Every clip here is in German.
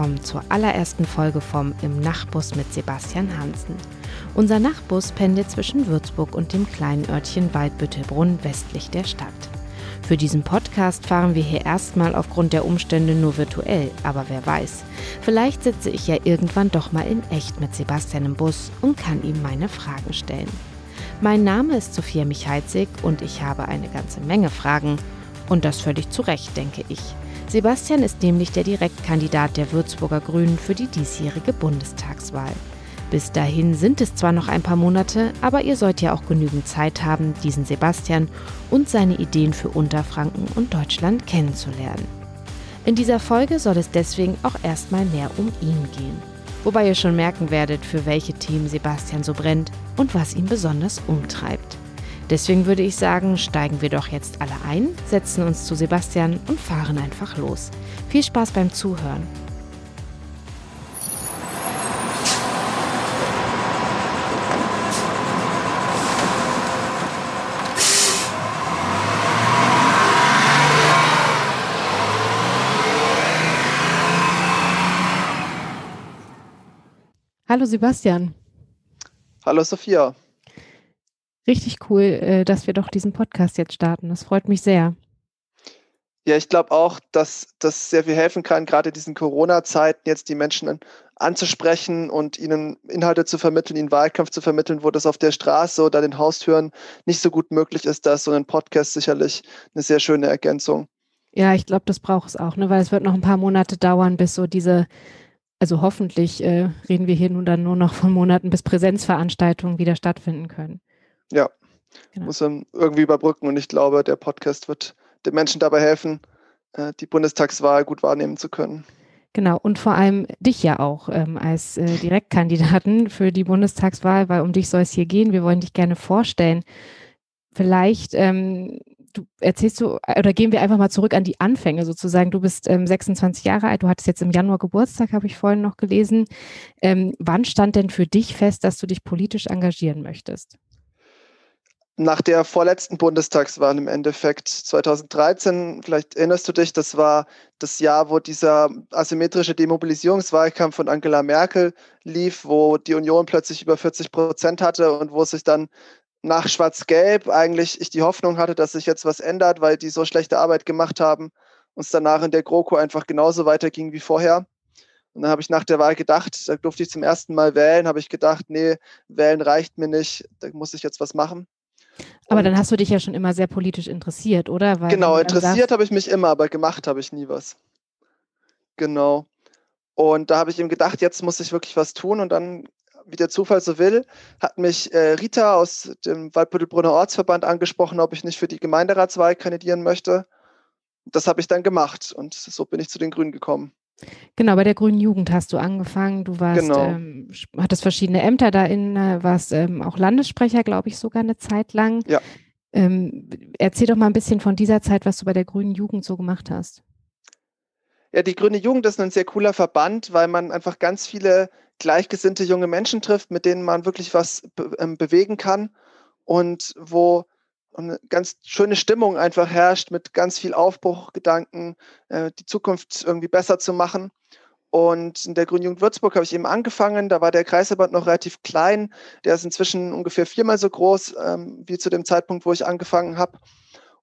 willkommen zur allerersten Folge vom Im Nachtbus mit Sebastian Hansen. Unser Nachtbus pendelt zwischen Würzburg und dem kleinen Örtchen Waldbüttelbrunn westlich der Stadt. Für diesen Podcast fahren wir hier erstmal aufgrund der Umstände nur virtuell, aber wer weiß, vielleicht sitze ich ja irgendwann doch mal in echt mit Sebastian im Bus und kann ihm meine Fragen stellen. Mein Name ist Sophia Michalzig und ich habe eine ganze Menge Fragen und das völlig zu Recht, denke ich. Sebastian ist nämlich der Direktkandidat der Würzburger Grünen für die diesjährige Bundestagswahl. Bis dahin sind es zwar noch ein paar Monate, aber ihr sollt ja auch genügend Zeit haben, diesen Sebastian und seine Ideen für Unterfranken und Deutschland kennenzulernen. In dieser Folge soll es deswegen auch erstmal mehr um ihn gehen. Wobei ihr schon merken werdet, für welche Themen Sebastian so brennt und was ihn besonders umtreibt. Deswegen würde ich sagen, steigen wir doch jetzt alle ein, setzen uns zu Sebastian und fahren einfach los. Viel Spaß beim Zuhören. Hallo Sebastian. Hallo Sophia richtig cool, äh, dass wir doch diesen Podcast jetzt starten. Das freut mich sehr. Ja, ich glaube auch, dass das sehr viel helfen kann, gerade in diesen Corona-Zeiten jetzt die Menschen anzusprechen und ihnen Inhalte zu vermitteln, ihnen Wahlkampf zu vermitteln, wo das auf der Straße oder den Haustüren nicht so gut möglich ist. Da ist so ein Podcast sicherlich eine sehr schöne Ergänzung. Ja, ich glaube, das braucht es auch, ne? weil es wird noch ein paar Monate dauern, bis so diese, also hoffentlich äh, reden wir hier nun dann nur noch von Monaten, bis Präsenzveranstaltungen wieder stattfinden können. Ja, genau. muss man irgendwie überbrücken und ich glaube, der Podcast wird den Menschen dabei helfen, äh, die Bundestagswahl gut wahrnehmen zu können. Genau, und vor allem dich ja auch ähm, als äh, Direktkandidaten für die Bundestagswahl, weil um dich soll es hier gehen. Wir wollen dich gerne vorstellen. Vielleicht ähm, du erzählst du, oder gehen wir einfach mal zurück an die Anfänge sozusagen. Du bist ähm, 26 Jahre alt, du hattest jetzt im Januar Geburtstag, habe ich vorhin noch gelesen. Ähm, wann stand denn für dich fest, dass du dich politisch engagieren möchtest? Nach der vorletzten Bundestagswahl im Endeffekt 2013, vielleicht erinnerst du dich, das war das Jahr, wo dieser asymmetrische Demobilisierungswahlkampf von Angela Merkel lief, wo die Union plötzlich über 40 Prozent hatte und wo sich dann nach Schwarz-Gelb eigentlich ich die Hoffnung hatte, dass sich jetzt was ändert, weil die so schlechte Arbeit gemacht haben und es danach in der GroKo einfach genauso weiterging wie vorher. Und dann habe ich nach der Wahl gedacht, da durfte ich zum ersten Mal wählen, habe ich gedacht, nee, wählen reicht mir nicht, da muss ich jetzt was machen. Aber dann hast du dich ja schon immer sehr politisch interessiert, oder? Weil genau, interessiert habe ich mich immer, aber gemacht habe ich nie was. Genau. Und da habe ich ihm gedacht, jetzt muss ich wirklich was tun. Und dann, wie der Zufall so will, hat mich äh, Rita aus dem Waldbüttelbrunner Ortsverband angesprochen, ob ich nicht für die Gemeinderatswahl kandidieren möchte. Das habe ich dann gemacht und so bin ich zu den Grünen gekommen. Genau, bei der Grünen Jugend hast du angefangen. Du warst, genau. ähm, hattest verschiedene Ämter da in, warst ähm, auch Landessprecher, glaube ich, sogar eine Zeit lang. Ja. Ähm, erzähl doch mal ein bisschen von dieser Zeit, was du bei der Grünen Jugend so gemacht hast. Ja, die Grüne Jugend ist ein sehr cooler Verband, weil man einfach ganz viele gleichgesinnte junge Menschen trifft, mit denen man wirklich was be ähm, bewegen kann und wo eine ganz schöne Stimmung einfach herrscht mit ganz viel Aufbruchgedanken, äh, die Zukunft irgendwie besser zu machen. Und in der Grünen Jugend Würzburg habe ich eben angefangen. Da war der Kreisverband noch relativ klein. Der ist inzwischen ungefähr viermal so groß ähm, wie zu dem Zeitpunkt, wo ich angefangen habe.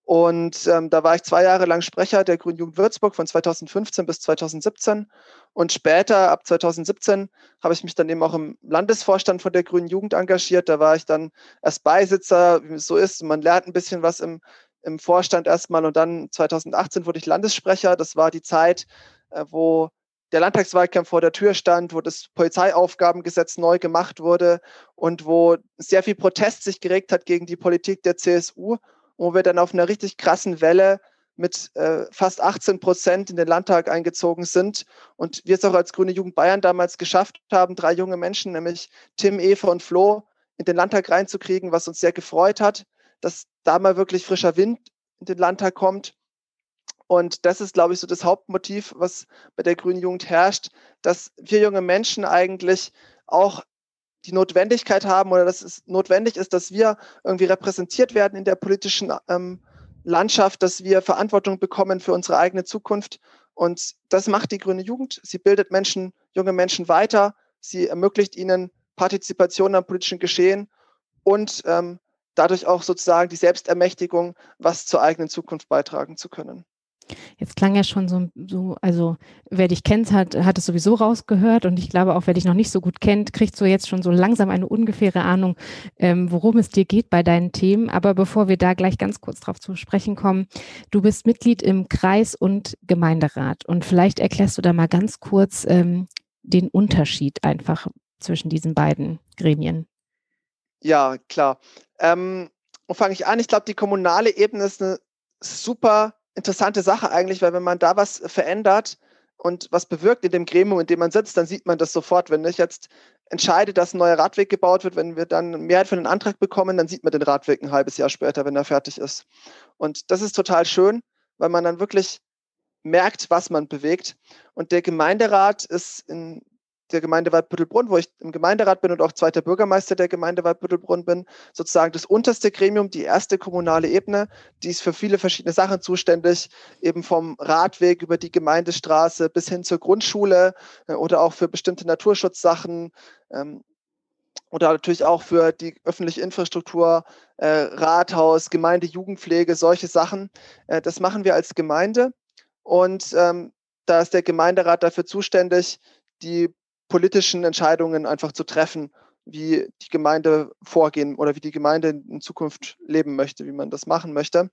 Und ähm, da war ich zwei Jahre lang Sprecher der Grünen Jugend Würzburg von 2015 bis 2017. Und später, ab 2017, habe ich mich dann eben auch im Landesvorstand von der Grünen Jugend engagiert. Da war ich dann erst Beisitzer, wie es so ist. Man lernt ein bisschen was im, im Vorstand erstmal. Und dann 2018 wurde ich Landessprecher. Das war die Zeit, äh, wo der Landtagswahlkampf vor der Tür stand, wo das Polizeiaufgabengesetz neu gemacht wurde und wo sehr viel Protest sich geregt hat gegen die Politik der CSU wo wir dann auf einer richtig krassen Welle mit äh, fast 18 Prozent in den Landtag eingezogen sind und wir es auch als Grüne Jugend Bayern damals geschafft haben, drei junge Menschen, nämlich Tim, Eva und Flo, in den Landtag reinzukriegen, was uns sehr gefreut hat, dass da mal wirklich frischer Wind in den Landtag kommt. Und das ist, glaube ich, so das Hauptmotiv, was bei der Grünen Jugend herrscht, dass wir junge Menschen eigentlich auch die Notwendigkeit haben oder dass es notwendig ist, dass wir irgendwie repräsentiert werden in der politischen ähm, Landschaft, dass wir Verantwortung bekommen für unsere eigene Zukunft Und das macht die grüne Jugend. Sie bildet Menschen, junge Menschen weiter. Sie ermöglicht ihnen Partizipation am politischen Geschehen und ähm, dadurch auch sozusagen die Selbstermächtigung, was zur eigenen Zukunft beitragen zu können. Jetzt klang ja schon so, so, also wer dich kennt, hat, hat es sowieso rausgehört und ich glaube auch, wer dich noch nicht so gut kennt, kriegt so jetzt schon so langsam eine ungefähre Ahnung, ähm, worum es dir geht bei deinen Themen. Aber bevor wir da gleich ganz kurz drauf zu sprechen kommen, du bist Mitglied im Kreis und Gemeinderat und vielleicht erklärst du da mal ganz kurz ähm, den Unterschied einfach zwischen diesen beiden Gremien. Ja, klar. Ähm, wo fange ich an? Ich glaube, die kommunale Ebene ist eine super interessante Sache eigentlich, weil wenn man da was verändert und was bewirkt in dem Gremium, in dem man sitzt, dann sieht man das sofort. Wenn ich jetzt entscheide, dass ein neuer Radweg gebaut wird, wenn wir dann Mehrheit für den Antrag bekommen, dann sieht man den Radweg ein halbes Jahr später, wenn er fertig ist. Und das ist total schön, weil man dann wirklich merkt, was man bewegt. Und der Gemeinderat ist in der Gemeinde Waldbüttelbrunn, wo ich im Gemeinderat bin und auch zweiter Bürgermeister der Gemeinde Waldbüttelbrunn bin, sozusagen das unterste Gremium, die erste kommunale Ebene, die ist für viele verschiedene Sachen zuständig, eben vom Radweg über die Gemeindestraße bis hin zur Grundschule äh, oder auch für bestimmte Naturschutzsachen ähm, oder natürlich auch für die öffentliche Infrastruktur, äh, Rathaus, Gemeinde, Jugendpflege, solche Sachen. Äh, das machen wir als Gemeinde und ähm, da ist der Gemeinderat dafür zuständig, die politischen Entscheidungen einfach zu treffen, wie die Gemeinde vorgehen oder wie die Gemeinde in Zukunft leben möchte, wie man das machen möchte.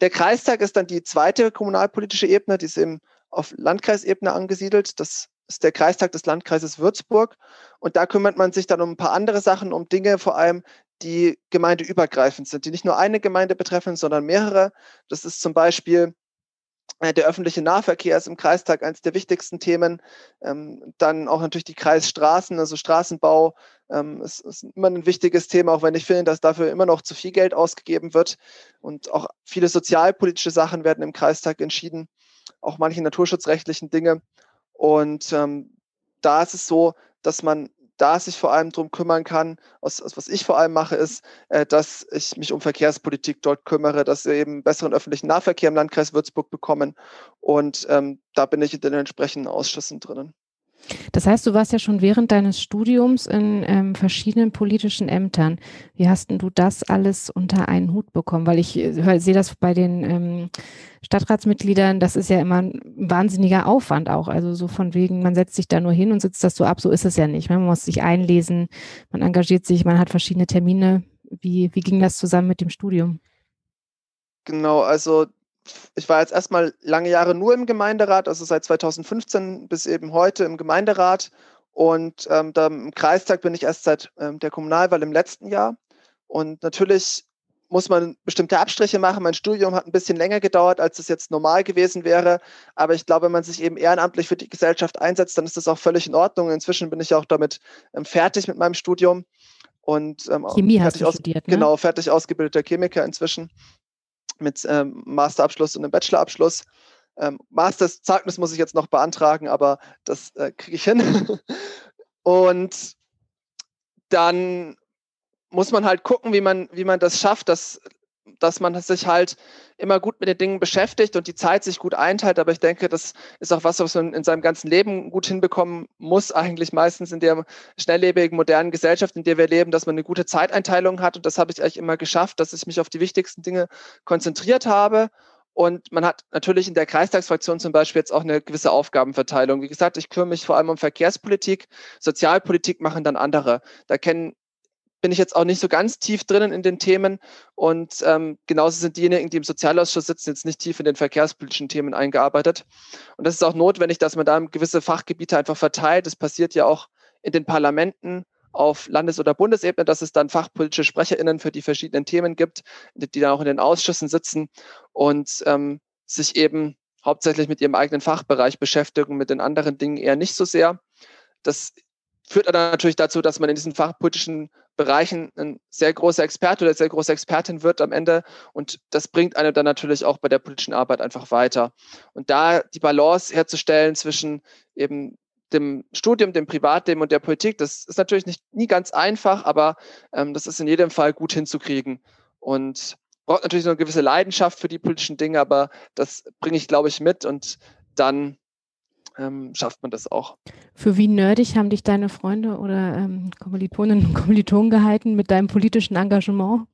Der Kreistag ist dann die zweite kommunalpolitische Ebene, die ist eben auf Landkreisebene angesiedelt. Das ist der Kreistag des Landkreises Würzburg. Und da kümmert man sich dann um ein paar andere Sachen, um Dinge vor allem, die gemeindeübergreifend sind, die nicht nur eine Gemeinde betreffen, sondern mehrere. Das ist zum Beispiel der öffentliche Nahverkehr ist im Kreistag eines der wichtigsten Themen. Ähm, dann auch natürlich die Kreisstraßen, also Straßenbau ähm, ist, ist, immer ein wichtiges Thema, auch wenn ich finde, dass dafür immer noch zu viel Geld ausgegeben wird. Und auch viele sozialpolitische Sachen werden im Kreistag entschieden, auch manche naturschutzrechtlichen Dinge. Und ähm, da ist es so, dass man da sich vor allem darum kümmern kann, aus, aus, was ich vor allem mache, ist, äh, dass ich mich um Verkehrspolitik dort kümmere, dass wir eben besseren öffentlichen Nahverkehr im Landkreis Würzburg bekommen. Und ähm, da bin ich in den entsprechenden Ausschüssen drinnen. Das heißt, du warst ja schon während deines Studiums in ähm, verschiedenen politischen Ämtern. Wie hast denn du das alles unter einen Hut bekommen? Weil ich äh, sehe das bei den ähm, Stadtratsmitgliedern, das ist ja immer ein wahnsinniger Aufwand auch. Also so von wegen, man setzt sich da nur hin und sitzt das so ab. So ist es ja nicht. Man muss sich einlesen, man engagiert sich, man hat verschiedene Termine. Wie, wie ging das zusammen mit dem Studium? Genau, also ich war jetzt erstmal lange Jahre nur im Gemeinderat, also seit 2015 bis eben heute im Gemeinderat. Und ähm, im Kreistag bin ich erst seit ähm, der Kommunalwahl im letzten Jahr. Und natürlich muss man bestimmte Abstriche machen. Mein Studium hat ein bisschen länger gedauert, als es jetzt normal gewesen wäre. Aber ich glaube, wenn man sich eben ehrenamtlich für die Gesellschaft einsetzt, dann ist das auch völlig in Ordnung. Inzwischen bin ich auch damit ähm, fertig mit meinem Studium. Und, ähm, Chemie hast du studiert, ne? Genau, fertig ausgebildeter Chemiker inzwischen mit ähm, Masterabschluss und einem Bachelorabschluss. Ähm, Masterzeugnis muss ich jetzt noch beantragen, aber das äh, kriege ich hin. und dann muss man halt gucken, wie man, wie man das schafft, dass, dass man sich halt immer gut mit den Dingen beschäftigt und die Zeit sich gut einteilt. Aber ich denke, das ist auch was, was man in seinem ganzen Leben gut hinbekommen muss, eigentlich meistens in der schnelllebigen, modernen Gesellschaft, in der wir leben, dass man eine gute Zeiteinteilung hat. Und das habe ich eigentlich immer geschafft, dass ich mich auf die wichtigsten Dinge konzentriert habe. Und man hat natürlich in der Kreistagsfraktion zum Beispiel jetzt auch eine gewisse Aufgabenverteilung. Wie gesagt, ich kümmere mich vor allem um Verkehrspolitik. Sozialpolitik machen dann andere. Da kennen bin ich jetzt auch nicht so ganz tief drinnen in den Themen. Und ähm, genauso sind diejenigen, die im Sozialausschuss sitzen, jetzt nicht tief in den verkehrspolitischen Themen eingearbeitet. Und das ist auch notwendig, dass man da gewisse Fachgebiete einfach verteilt. Das passiert ja auch in den Parlamenten auf Landes- oder Bundesebene, dass es dann fachpolitische SprecherInnen für die verschiedenen Themen gibt, die dann auch in den Ausschüssen sitzen und ähm, sich eben hauptsächlich mit ihrem eigenen Fachbereich beschäftigen, mit den anderen Dingen eher nicht so sehr. Das führt dann natürlich dazu, dass man in diesen fachpolitischen Bereichen ein sehr großer Experte oder sehr große Expertin wird am Ende. Und das bringt einem dann natürlich auch bei der politischen Arbeit einfach weiter. Und da die Balance herzustellen zwischen eben dem Studium, dem Privatleben und der Politik, das ist natürlich nicht nie ganz einfach, aber ähm, das ist in jedem Fall gut hinzukriegen. Und braucht natürlich so eine gewisse Leidenschaft für die politischen Dinge, aber das bringe ich, glaube ich, mit und dann ähm, schafft man das auch. Für wie nerdig haben dich deine Freunde oder ähm, Kommilitoninnen und Kommilitonen gehalten mit deinem politischen Engagement?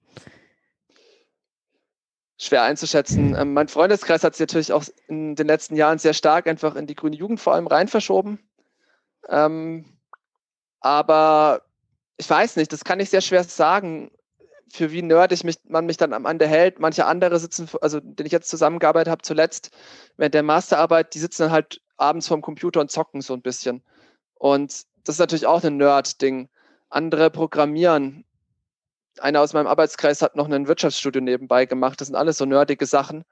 Schwer einzuschätzen. Ähm, mein Freundeskreis hat sich natürlich auch in den letzten Jahren sehr stark einfach in die grüne Jugend vor allem rein verschoben. Ähm, aber ich weiß nicht, das kann ich sehr schwer sagen, für wie nerdig mich, man mich dann am Ende hält. Manche andere sitzen, also den ich jetzt zusammengearbeitet habe zuletzt, während der Masterarbeit, die sitzen dann halt abends vorm Computer und zocken so ein bisschen. Und das ist natürlich auch ein Nerd-Ding. Andere programmieren. Einer aus meinem Arbeitskreis hat noch ein Wirtschaftsstudio nebenbei gemacht. Das sind alles so nerdige Sachen.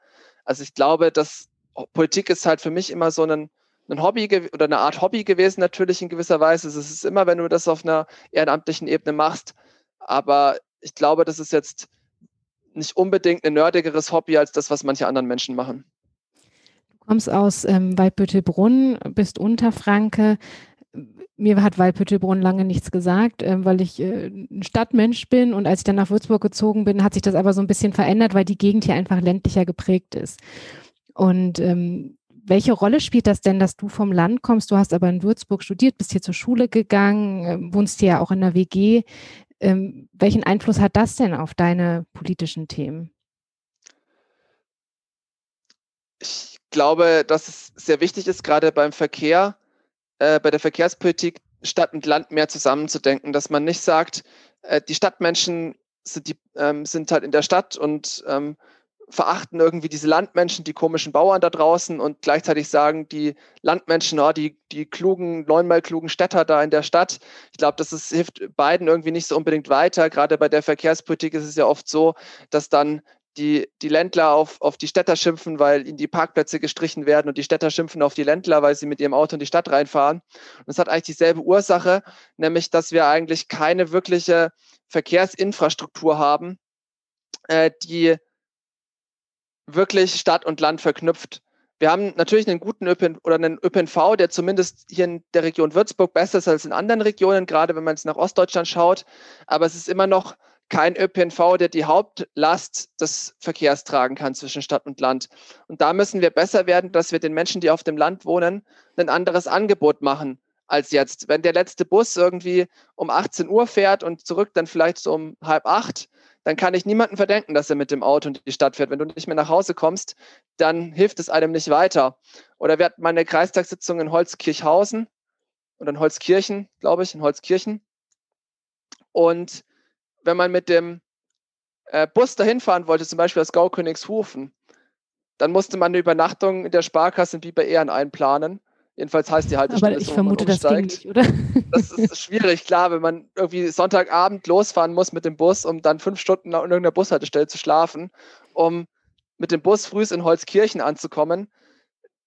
Also ich glaube, dass Politik ist halt für mich immer so ein, ein Hobby oder eine Art Hobby gewesen, natürlich in gewisser Weise. Es ist immer, wenn du das auf einer ehrenamtlichen Ebene machst. Aber ich glaube, das ist jetzt nicht unbedingt ein nerdigeres Hobby als das, was manche anderen Menschen machen kommst aus ähm, Waldbüttelbrunn, bist Unterfranke. Mir hat Waldbüttelbrunn lange nichts gesagt, äh, weil ich äh, ein Stadtmensch bin und als ich dann nach Würzburg gezogen bin, hat sich das aber so ein bisschen verändert, weil die Gegend hier einfach ländlicher geprägt ist. Und ähm, welche Rolle spielt das denn, dass du vom Land kommst? Du hast aber in Würzburg studiert, bist hier zur Schule gegangen, äh, wohnst hier auch in der WG. Ähm, welchen Einfluss hat das denn auf deine politischen Themen? Ich glaube, dass es sehr wichtig ist, gerade beim Verkehr, äh, bei der Verkehrspolitik Stadt und Land mehr zusammenzudenken, dass man nicht sagt, äh, die Stadtmenschen sind, die, ähm, sind halt in der Stadt und ähm, verachten irgendwie diese Landmenschen, die komischen Bauern da draußen und gleichzeitig sagen die Landmenschen, oh, die, die klugen, neunmal klugen Städter da in der Stadt. Ich glaube, das ist, hilft beiden irgendwie nicht so unbedingt weiter. Gerade bei der Verkehrspolitik ist es ja oft so, dass dann die, die Ländler auf, auf die Städter schimpfen, weil ihnen die Parkplätze gestrichen werden und die Städter schimpfen auf die Ländler, weil sie mit ihrem Auto in die Stadt reinfahren. Und es hat eigentlich dieselbe Ursache, nämlich dass wir eigentlich keine wirkliche Verkehrsinfrastruktur haben, äh, die wirklich Stadt und Land verknüpft. Wir haben natürlich einen guten ÖPNV oder einen ÖPNV, der zumindest hier in der Region Würzburg besser ist als in anderen Regionen, gerade wenn man es nach Ostdeutschland schaut. Aber es ist immer noch kein ÖPNV, der die Hauptlast des Verkehrs tragen kann zwischen Stadt und Land. Und da müssen wir besser werden, dass wir den Menschen, die auf dem Land wohnen, ein anderes Angebot machen als jetzt. Wenn der letzte Bus irgendwie um 18 Uhr fährt und zurück dann vielleicht so um halb acht, dann kann ich niemanden verdenken, dass er mit dem Auto in die Stadt fährt. Wenn du nicht mehr nach Hause kommst, dann hilft es einem nicht weiter. Oder wir hatten mal eine Kreistagssitzung in Holzkirchhausen oder in Holzkirchen, glaube ich, in Holzkirchen. Und wenn man mit dem äh, Bus dahin fahren wollte, zum Beispiel aus Gau-Königshofen, dann musste man eine Übernachtung in der Sparkasse in Biber Ehren einplanen. Jedenfalls heißt die Haltestelle Aber ich so, vermute, das ging nicht, oder? Das ist schwierig, klar, wenn man irgendwie Sonntagabend losfahren muss mit dem Bus, um dann fünf Stunden an irgendeiner Bushaltestelle zu schlafen, um mit dem Bus früh in Holzkirchen anzukommen.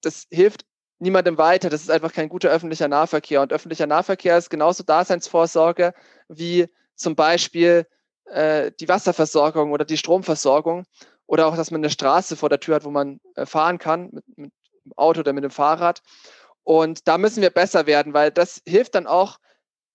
Das hilft niemandem weiter. Das ist einfach kein guter öffentlicher Nahverkehr. Und öffentlicher Nahverkehr ist genauso Daseinsvorsorge wie zum Beispiel äh, die Wasserversorgung oder die Stromversorgung oder auch, dass man eine Straße vor der Tür hat, wo man äh, fahren kann mit, mit dem Auto oder mit dem Fahrrad. Und da müssen wir besser werden, weil das hilft dann auch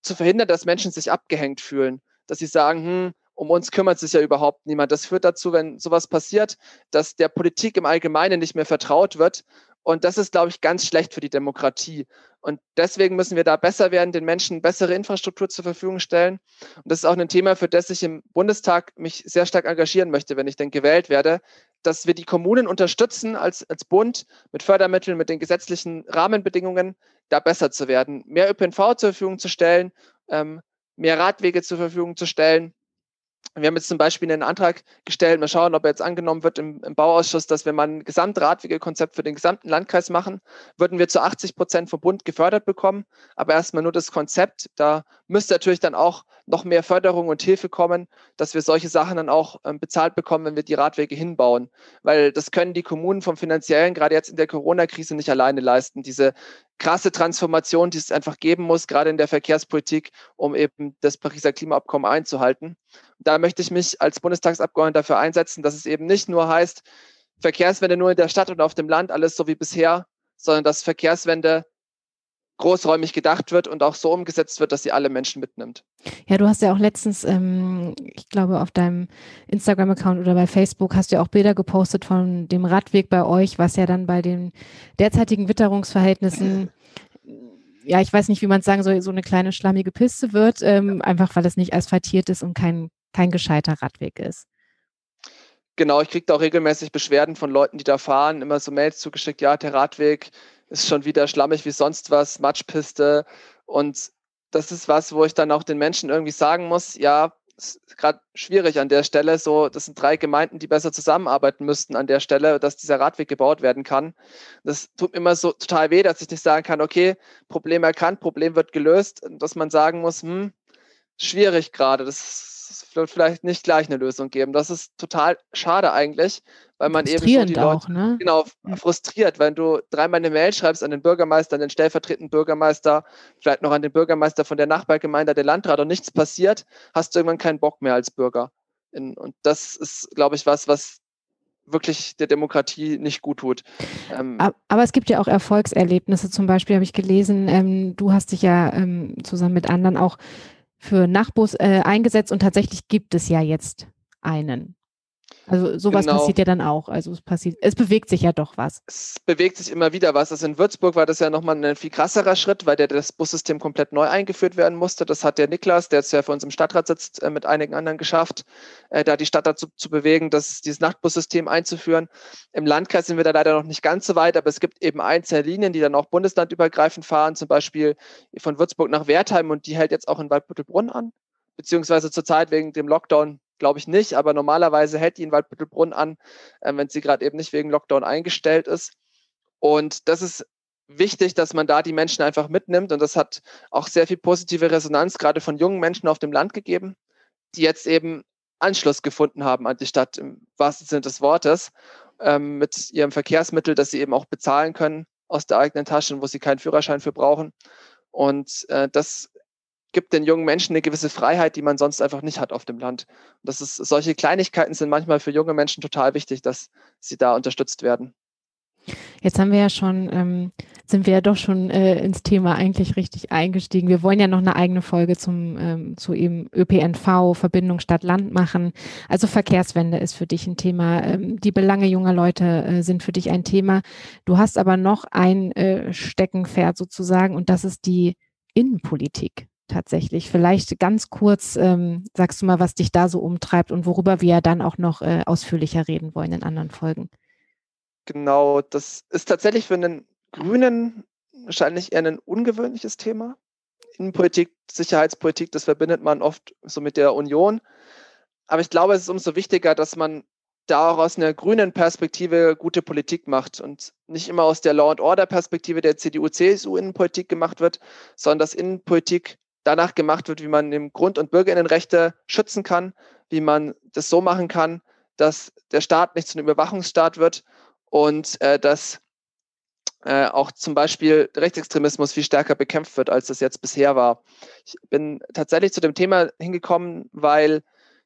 zu verhindern, dass Menschen sich abgehängt fühlen, dass sie sagen, hm, um uns kümmert sich ja überhaupt niemand. Das führt dazu, wenn sowas passiert, dass der Politik im Allgemeinen nicht mehr vertraut wird und das ist, glaube ich, ganz schlecht für die Demokratie. Und deswegen müssen wir da besser werden, den Menschen bessere Infrastruktur zur Verfügung stellen. Und das ist auch ein Thema, für das ich im Bundestag mich sehr stark engagieren möchte, wenn ich denn gewählt werde, dass wir die Kommunen unterstützen als, als Bund mit Fördermitteln, mit den gesetzlichen Rahmenbedingungen, da besser zu werden, mehr ÖPNV zur Verfügung zu stellen, ähm, mehr Radwege zur Verfügung zu stellen wir haben jetzt zum Beispiel einen Antrag gestellt, mal schauen, ob er jetzt angenommen wird im, im Bauausschuss, dass wir mal ein Gesamtradwegekonzept für den gesamten Landkreis machen, würden wir zu 80 Prozent vom Bund gefördert bekommen, aber erstmal nur das Konzept. Da müsste natürlich dann auch noch mehr Förderung und Hilfe kommen, dass wir solche Sachen dann auch ähm, bezahlt bekommen, wenn wir die Radwege hinbauen. Weil das können die Kommunen vom finanziellen, gerade jetzt in der Corona-Krise, nicht alleine leisten. Diese krasse Transformation, die es einfach geben muss, gerade in der Verkehrspolitik, um eben das Pariser Klimaabkommen einzuhalten. Da möchte ich mich als Bundestagsabgeordneter dafür einsetzen, dass es eben nicht nur heißt, Verkehrswende nur in der Stadt und auf dem Land, alles so wie bisher, sondern dass Verkehrswende großräumig gedacht wird und auch so umgesetzt wird, dass sie alle Menschen mitnimmt. Ja, du hast ja auch letztens, ähm, ich glaube, auf deinem Instagram-Account oder bei Facebook hast du ja auch Bilder gepostet von dem Radweg bei euch, was ja dann bei den derzeitigen Witterungsverhältnissen ja, ich weiß nicht, wie man es sagen soll, so eine kleine schlammige Piste wird, ähm, einfach weil es nicht asphaltiert ist und kein, kein gescheiter Radweg ist. Genau, ich kriege da auch regelmäßig Beschwerden von Leuten, die da fahren, immer so Mails zugeschickt, ja, der Radweg ist schon wieder schlammig wie sonst was, Matschpiste. Und das ist was, wo ich dann auch den Menschen irgendwie sagen muss, ja, ist gerade schwierig an der Stelle. So, das sind drei Gemeinden, die besser zusammenarbeiten müssten an der Stelle, dass dieser Radweg gebaut werden kann. Das tut mir immer so total weh, dass ich nicht sagen kann, okay, Problem erkannt, Problem wird gelöst, dass man sagen muss, hm, schwierig gerade. Das wird vielleicht nicht gleich eine Lösung geben. Das ist total schade eigentlich, weil man eben so die Leute auch, ne? genau frustriert, wenn du dreimal eine Mail schreibst an den Bürgermeister, an den stellvertretenden Bürgermeister, vielleicht noch an den Bürgermeister von der Nachbargemeinde, der Landrat und nichts passiert, hast du irgendwann keinen Bock mehr als Bürger. Und das ist, glaube ich, was, was wirklich der Demokratie nicht gut tut. Ähm, aber es gibt ja auch Erfolgserlebnisse. Zum Beispiel habe ich gelesen, ähm, du hast dich ja ähm, zusammen mit anderen auch für Nachbus äh, eingesetzt und tatsächlich gibt es ja jetzt einen. Also sowas genau. passiert ja dann auch. Also es passiert, es bewegt sich ja doch was. Es bewegt sich immer wieder was. Also in Würzburg war das ja nochmal ein viel krasserer Schritt, weil der, das Bussystem komplett neu eingeführt werden musste. Das hat der Niklas, der jetzt ja für uns im Stadtrat sitzt, äh, mit einigen anderen geschafft, äh, da die Stadt dazu zu bewegen, das, dieses Nachtbussystem einzuführen. Im Landkreis sind wir da leider noch nicht ganz so weit, aber es gibt eben einzelne Linien, die dann auch bundeslandübergreifend fahren, zum Beispiel von Würzburg nach Wertheim und die hält jetzt auch in Waldbüttelbrunn an beziehungsweise zurzeit wegen dem Lockdown glaube ich nicht, aber normalerweise hält die in Waldbüttelbrunn an, äh, wenn sie gerade eben nicht wegen Lockdown eingestellt ist. Und das ist wichtig, dass man da die Menschen einfach mitnimmt. Und das hat auch sehr viel positive Resonanz, gerade von jungen Menschen auf dem Land gegeben, die jetzt eben Anschluss gefunden haben an die Stadt im wahrsten Sinne des Wortes, ähm, mit ihrem Verkehrsmittel, das sie eben auch bezahlen können aus der eigenen Tasche, wo sie keinen Führerschein für brauchen. Und äh, das gibt den jungen Menschen eine gewisse Freiheit, die man sonst einfach nicht hat auf dem Land. Und das ist, solche Kleinigkeiten sind manchmal für junge Menschen total wichtig, dass sie da unterstützt werden. Jetzt haben wir ja schon, ähm, sind wir ja doch schon äh, ins Thema eigentlich richtig eingestiegen. Wir wollen ja noch eine eigene Folge zum, ähm, zu eben ÖPNV, Verbindung Stadt-Land machen. Also Verkehrswende ist für dich ein Thema. Ähm, die Belange junger Leute äh, sind für dich ein Thema. Du hast aber noch ein äh, Steckenpferd sozusagen und das ist die Innenpolitik tatsächlich. Vielleicht ganz kurz ähm, sagst du mal, was dich da so umtreibt und worüber wir ja dann auch noch äh, ausführlicher reden wollen in anderen Folgen. Genau, das ist tatsächlich für einen Grünen wahrscheinlich eher ein ungewöhnliches Thema. Innenpolitik, Sicherheitspolitik, das verbindet man oft so mit der Union. Aber ich glaube, es ist umso wichtiger, dass man da auch aus einer grünen Perspektive gute Politik macht und nicht immer aus der Law and Order Perspektive der CDU-CSU Innenpolitik gemacht wird, sondern dass Innenpolitik danach gemacht wird, wie man im Grund- und Bürgerinnenrechte schützen kann, wie man das so machen kann, dass der Staat nicht zu einem Überwachungsstaat wird und äh, dass äh, auch zum Beispiel Rechtsextremismus viel stärker bekämpft wird, als das jetzt bisher war. Ich bin tatsächlich zu dem Thema hingekommen, weil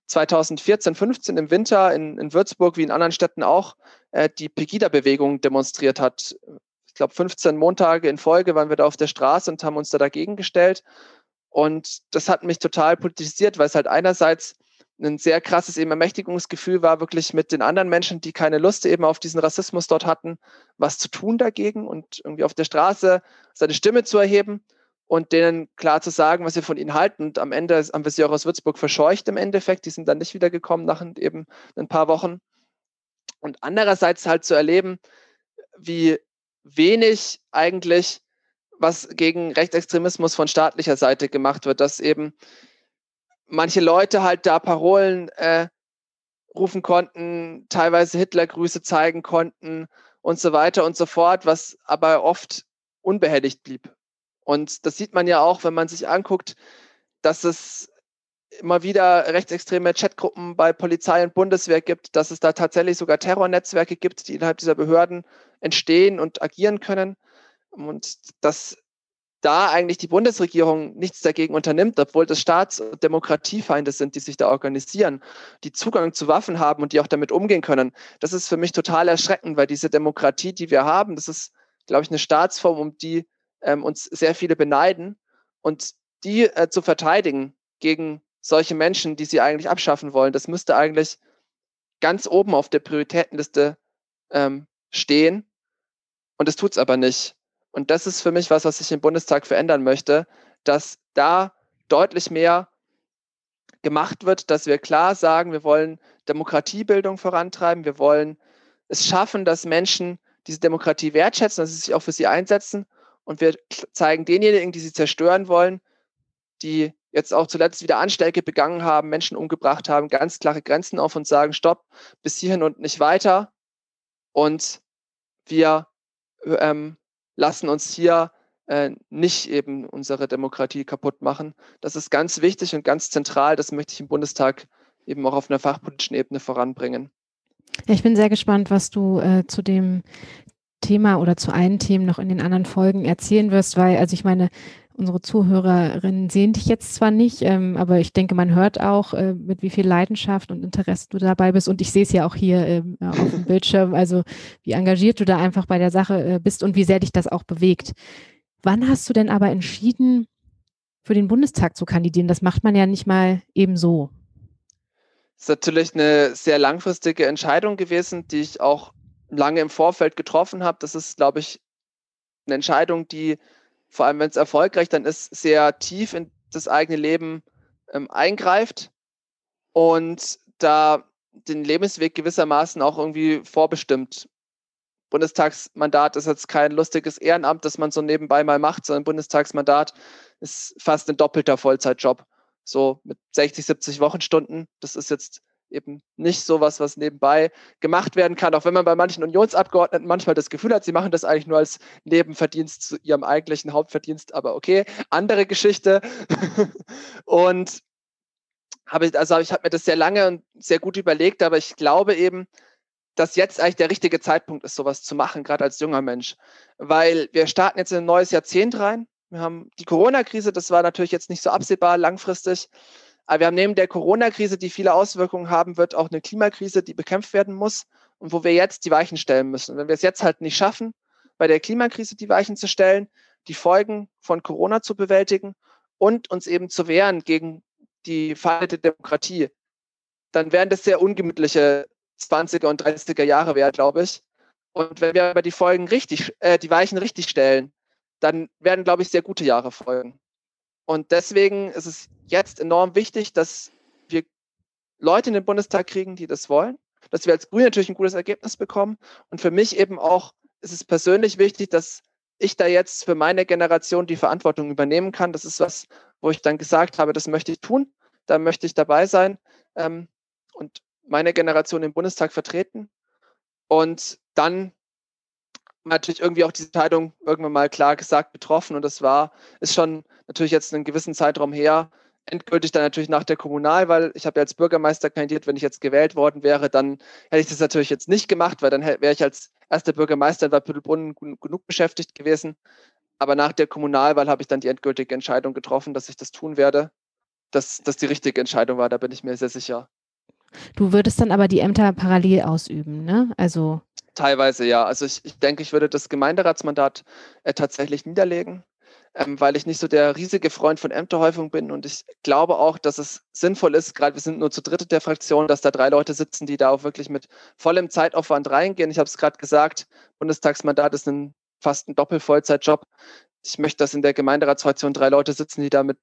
2014, 15 im Winter in, in Würzburg wie in anderen Städten auch äh, die Pegida-Bewegung demonstriert hat. Ich glaube, 15 Montage in Folge waren wir da auf der Straße und haben uns da dagegen gestellt. Und das hat mich total politisiert, weil es halt einerseits ein sehr krasses eben Ermächtigungsgefühl war, wirklich mit den anderen Menschen, die keine Lust eben auf diesen Rassismus dort hatten, was zu tun dagegen und irgendwie auf der Straße seine Stimme zu erheben und denen klar zu sagen, was wir von ihnen halten. Und am Ende haben wir sie auch aus Würzburg verscheucht im Endeffekt. Die sind dann nicht wiedergekommen nach eben ein paar Wochen. Und andererseits halt zu erleben, wie wenig eigentlich was gegen Rechtsextremismus von staatlicher Seite gemacht wird, dass eben manche Leute halt da Parolen äh, rufen konnten, teilweise Hitlergrüße zeigen konnten und so weiter und so fort, was aber oft unbehelligt blieb. Und das sieht man ja auch, wenn man sich anguckt, dass es immer wieder rechtsextreme Chatgruppen bei Polizei und Bundeswehr gibt, dass es da tatsächlich sogar Terrornetzwerke gibt, die innerhalb dieser Behörden entstehen und agieren können. Und dass da eigentlich die Bundesregierung nichts dagegen unternimmt, obwohl das Staats- und Demokratiefeinde sind, die sich da organisieren, die Zugang zu Waffen haben und die auch damit umgehen können. Das ist für mich total erschreckend, weil diese Demokratie, die wir haben, das ist, glaube ich, eine Staatsform, um die ähm, uns sehr viele beneiden. Und die äh, zu verteidigen gegen solche Menschen, die sie eigentlich abschaffen wollen, das müsste eigentlich ganz oben auf der Prioritätenliste ähm, stehen. Und das tut es aber nicht. Und das ist für mich was, was ich im Bundestag verändern möchte, dass da deutlich mehr gemacht wird, dass wir klar sagen, wir wollen Demokratiebildung vorantreiben, wir wollen es schaffen, dass Menschen diese Demokratie wertschätzen, dass sie sich auch für sie einsetzen und wir zeigen denjenigen, die sie zerstören wollen, die jetzt auch zuletzt wieder Anschläge begangen haben, Menschen umgebracht haben, ganz klare Grenzen auf und sagen, stopp, bis hierhin und nicht weiter. Und wir ähm, lassen uns hier äh, nicht eben unsere Demokratie kaputt machen. Das ist ganz wichtig und ganz zentral. Das möchte ich im Bundestag eben auch auf einer fachpolitischen Ebene voranbringen. Ja, ich bin sehr gespannt, was du äh, zu dem Thema oder zu allen Themen noch in den anderen Folgen erzählen wirst, weil, also ich meine, unsere Zuhörerinnen sehen dich jetzt zwar nicht, ähm, aber ich denke, man hört auch, äh, mit wie viel Leidenschaft und Interesse du dabei bist. Und ich sehe es ja auch hier ähm, auf dem Bildschirm, also wie engagiert du da einfach bei der Sache äh, bist und wie sehr dich das auch bewegt. Wann hast du denn aber entschieden, für den Bundestag zu kandidieren? Das macht man ja nicht mal eben so. Das ist natürlich eine sehr langfristige Entscheidung gewesen, die ich auch lange im Vorfeld getroffen habe. Das ist, glaube ich, eine Entscheidung, die, vor allem wenn es erfolgreich dann ist, sehr tief in das eigene Leben ähm, eingreift und da den Lebensweg gewissermaßen auch irgendwie vorbestimmt. Bundestagsmandat ist jetzt kein lustiges Ehrenamt, das man so nebenbei mal macht, sondern Bundestagsmandat ist fast ein doppelter Vollzeitjob. So mit 60, 70 Wochenstunden. Das ist jetzt eben nicht sowas, was nebenbei gemacht werden kann, auch wenn man bei manchen Unionsabgeordneten manchmal das Gefühl hat, sie machen das eigentlich nur als Nebenverdienst zu ihrem eigentlichen Hauptverdienst, aber okay, andere Geschichte. und habe ich, also ich habe mir das sehr lange und sehr gut überlegt, aber ich glaube eben, dass jetzt eigentlich der richtige Zeitpunkt ist, sowas zu machen, gerade als junger Mensch. Weil wir starten jetzt in ein neues Jahrzehnt rein. Wir haben die Corona-Krise, das war natürlich jetzt nicht so absehbar langfristig. Aber wir haben neben der Corona-Krise, die viele Auswirkungen haben wird, auch eine Klimakrise, die bekämpft werden muss und wo wir jetzt die Weichen stellen müssen. Wenn wir es jetzt halt nicht schaffen, bei der Klimakrise die Weichen zu stellen, die Folgen von Corona zu bewältigen und uns eben zu wehren gegen die der Demokratie, dann werden das sehr ungemütliche 20er und 30er Jahre werden, glaube ich. Und wenn wir aber die Folgen richtig, äh, die Weichen richtig stellen, dann werden, glaube ich, sehr gute Jahre folgen. Und deswegen ist es jetzt enorm wichtig, dass wir Leute in den Bundestag kriegen, die das wollen, dass wir als Grüne natürlich ein gutes Ergebnis bekommen. Und für mich eben auch ist es persönlich wichtig, dass ich da jetzt für meine Generation die Verantwortung übernehmen kann. Das ist was, wo ich dann gesagt habe, das möchte ich tun, da möchte ich dabei sein. Ähm, und meine Generation im Bundestag vertreten. Und dann natürlich irgendwie auch die Entscheidung irgendwann mal klar gesagt betroffen. Und das war, ist schon natürlich jetzt einen gewissen Zeitraum her. Endgültig dann natürlich nach der Kommunalwahl. Ich habe ja als Bürgermeister kandidiert. Wenn ich jetzt gewählt worden wäre, dann hätte ich das natürlich jetzt nicht gemacht, weil dann wäre ich als erster Bürgermeister in Wappelbrunn genug beschäftigt gewesen. Aber nach der Kommunalwahl habe ich dann die endgültige Entscheidung getroffen, dass ich das tun werde. Dass das die richtige Entscheidung war, da bin ich mir sehr sicher. Du würdest dann aber die Ämter parallel ausüben, ne? Also teilweise ja. Also ich, ich denke, ich würde das Gemeinderatsmandat äh, tatsächlich niederlegen, ähm, weil ich nicht so der riesige Freund von Ämterhäufung bin und ich glaube auch, dass es sinnvoll ist, gerade wir sind nur zu dritt der Fraktion, dass da drei Leute sitzen, die da auch wirklich mit vollem Zeitaufwand reingehen. Ich habe es gerade gesagt, Bundestagsmandat ist ein, fast ein Doppelvollzeitjob. Ich möchte, dass in der Gemeinderatsfraktion drei Leute sitzen, die da mit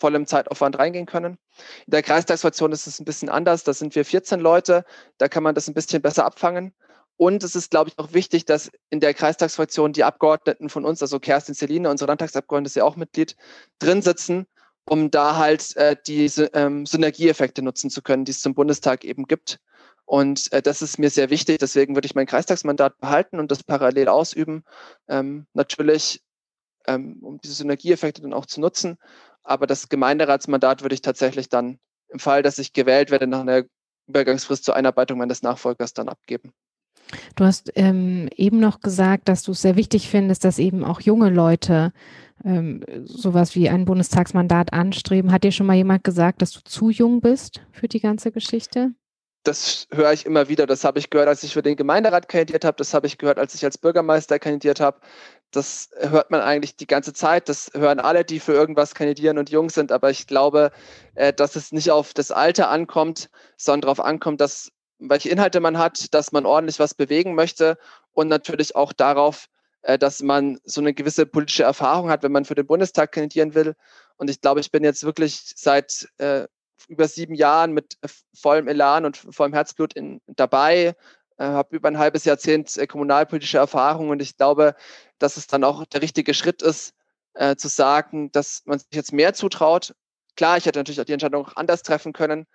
vollem Zeitaufwand reingehen können. In der Kreistagsfraktion ist es ein bisschen anders. Da sind wir 14 Leute. Da kann man das ein bisschen besser abfangen. Und es ist, glaube ich, auch wichtig, dass in der Kreistagsfraktion die Abgeordneten von uns, also Kerstin Celine, unsere Landtagsabgeordnete ist ja auch Mitglied, drin sitzen, um da halt äh, diese ähm, Synergieeffekte nutzen zu können, die es zum Bundestag eben gibt. Und äh, das ist mir sehr wichtig. Deswegen würde ich mein Kreistagsmandat behalten und das parallel ausüben. Ähm, natürlich, ähm, um diese Synergieeffekte dann auch zu nutzen. Aber das Gemeinderatsmandat würde ich tatsächlich dann im Fall, dass ich gewählt werde, nach einer Übergangsfrist zur Einarbeitung meines Nachfolgers dann abgeben. Du hast ähm, eben noch gesagt, dass du es sehr wichtig findest, dass eben auch junge Leute ähm, sowas wie ein Bundestagsmandat anstreben. Hat dir schon mal jemand gesagt, dass du zu jung bist für die ganze Geschichte? Das höre ich immer wieder. Das habe ich gehört, als ich für den Gemeinderat kandidiert habe. Das habe ich gehört, als ich als Bürgermeister kandidiert habe. Das hört man eigentlich die ganze Zeit. Das hören alle, die für irgendwas kandidieren und jung sind. Aber ich glaube, äh, dass es nicht auf das Alter ankommt, sondern darauf ankommt, dass welche Inhalte man hat, dass man ordentlich was bewegen möchte und natürlich auch darauf, äh, dass man so eine gewisse politische Erfahrung hat, wenn man für den Bundestag kandidieren will. Und ich glaube, ich bin jetzt wirklich seit äh, über sieben Jahren mit vollem Elan und vollem Herzblut in, dabei, äh, habe über ein halbes Jahrzehnt äh, kommunalpolitische Erfahrung und ich glaube, dass es dann auch der richtige Schritt ist, äh, zu sagen, dass man sich jetzt mehr zutraut. Klar, ich hätte natürlich auch die Entscheidung auch anders treffen können,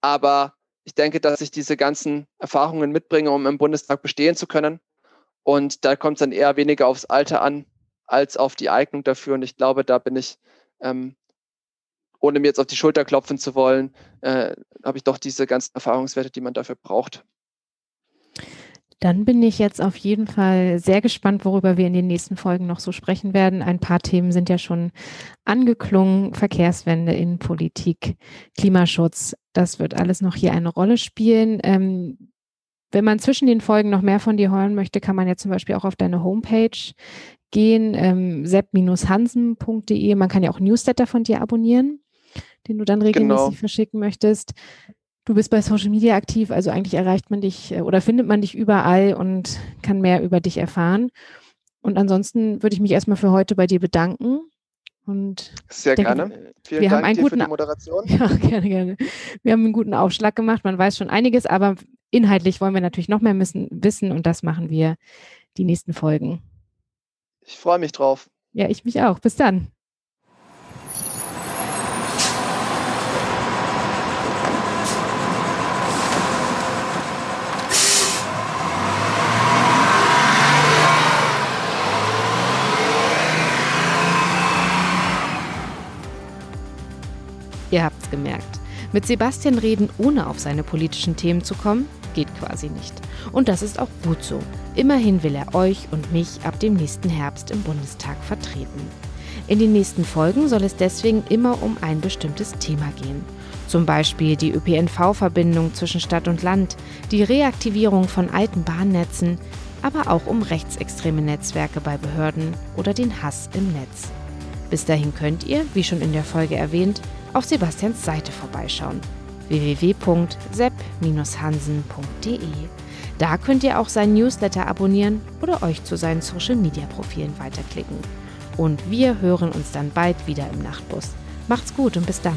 aber ich denke, dass ich diese ganzen Erfahrungen mitbringe, um im Bundestag bestehen zu können. Und da kommt es dann eher weniger aufs Alter an, als auf die Eignung dafür. Und ich glaube, da bin ich, ähm, ohne mir jetzt auf die Schulter klopfen zu wollen, äh, habe ich doch diese ganzen Erfahrungswerte, die man dafür braucht. Dann bin ich jetzt auf jeden Fall sehr gespannt, worüber wir in den nächsten Folgen noch so sprechen werden. Ein paar Themen sind ja schon angeklungen. Verkehrswende, Innenpolitik, Klimaschutz. Das wird alles noch hier eine Rolle spielen. Ähm, wenn man zwischen den Folgen noch mehr von dir hören möchte, kann man ja zum Beispiel auch auf deine Homepage gehen, ähm, sepp-hansen.de. Man kann ja auch Newsletter von dir abonnieren, den du dann regelmäßig genau. verschicken möchtest. Du bist bei Social Media aktiv, also eigentlich erreicht man dich äh, oder findet man dich überall und kann mehr über dich erfahren. Und ansonsten würde ich mich erstmal für heute bei dir bedanken. Und Sehr denke, gerne. Vielen wir Dank haben einen guten, für die Moderation. Ja, gerne, gerne. Wir haben einen guten Aufschlag gemacht. Man weiß schon einiges, aber inhaltlich wollen wir natürlich noch mehr müssen, wissen und das machen wir die nächsten Folgen. Ich freue mich drauf. Ja, ich mich auch. Bis dann. Ihr habt's gemerkt. Mit Sebastian reden, ohne auf seine politischen Themen zu kommen, geht quasi nicht. Und das ist auch gut so. Immerhin will er euch und mich ab dem nächsten Herbst im Bundestag vertreten. In den nächsten Folgen soll es deswegen immer um ein bestimmtes Thema gehen. Zum Beispiel die ÖPNV-Verbindung zwischen Stadt und Land, die Reaktivierung von alten Bahnnetzen, aber auch um rechtsextreme Netzwerke bei Behörden oder den Hass im Netz. Bis dahin könnt ihr, wie schon in der Folge erwähnt, auf Sebastians Seite vorbeischauen www.sepp-hansen.de. Da könnt ihr auch seinen Newsletter abonnieren oder euch zu seinen Social-Media-Profilen weiterklicken. Und wir hören uns dann bald wieder im Nachtbus. Macht's gut und bis dann.